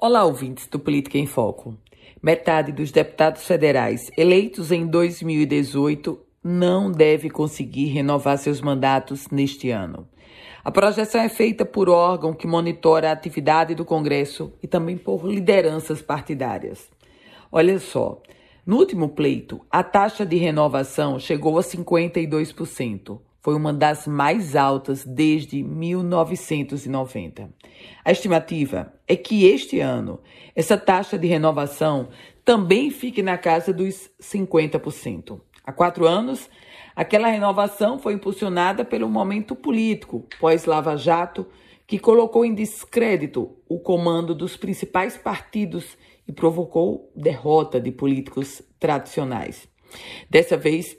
Olá, ouvintes do Política em Foco. Metade dos deputados federais eleitos em 2018 não deve conseguir renovar seus mandatos neste ano. A projeção é feita por órgão que monitora a atividade do Congresso e também por lideranças partidárias. Olha só, no último pleito, a taxa de renovação chegou a 52%. Foi uma das mais altas desde 1990. A estimativa é que este ano essa taxa de renovação também fique na casa dos 50%. Há quatro anos, aquela renovação foi impulsionada pelo momento político pós-Lava Jato, que colocou em descrédito o comando dos principais partidos e provocou derrota de políticos tradicionais. Dessa vez,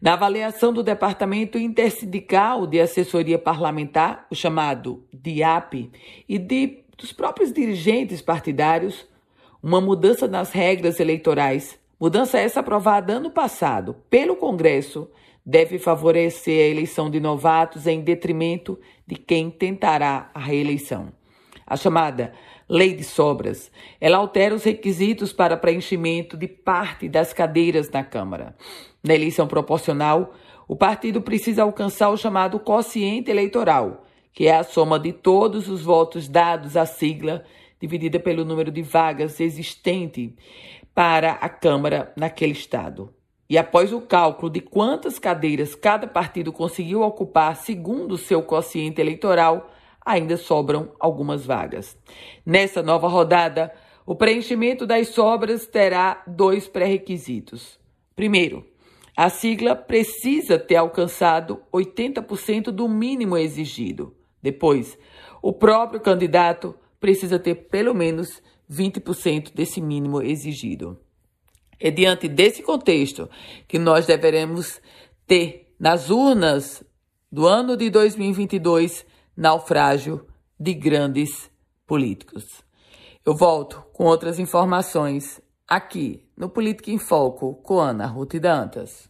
na avaliação do Departamento Intersindical de Assessoria Parlamentar, o chamado DIAP, e de, dos próprios dirigentes partidários, uma mudança nas regras eleitorais, mudança essa aprovada ano passado pelo Congresso, deve favorecer a eleição de novatos em detrimento de quem tentará a reeleição. A chamada Lei de Sobras, ela altera os requisitos para preenchimento de parte das cadeiras na Câmara. Na eleição proporcional, o partido precisa alcançar o chamado quociente eleitoral, que é a soma de todos os votos dados à sigla, dividida pelo número de vagas existente para a Câmara naquele estado. E após o cálculo de quantas cadeiras cada partido conseguiu ocupar segundo o seu quociente eleitoral, ainda sobram algumas vagas. Nessa nova rodada, o preenchimento das sobras terá dois pré-requisitos. Primeiro, a sigla precisa ter alcançado 80% do mínimo exigido. Depois, o próprio candidato precisa ter pelo menos 20% desse mínimo exigido. É diante desse contexto que nós deveremos ter nas urnas do ano de 2022 naufrágio de grandes políticos. Eu volto com outras informações aqui no Política em Foco com Ana Ruth Dantas.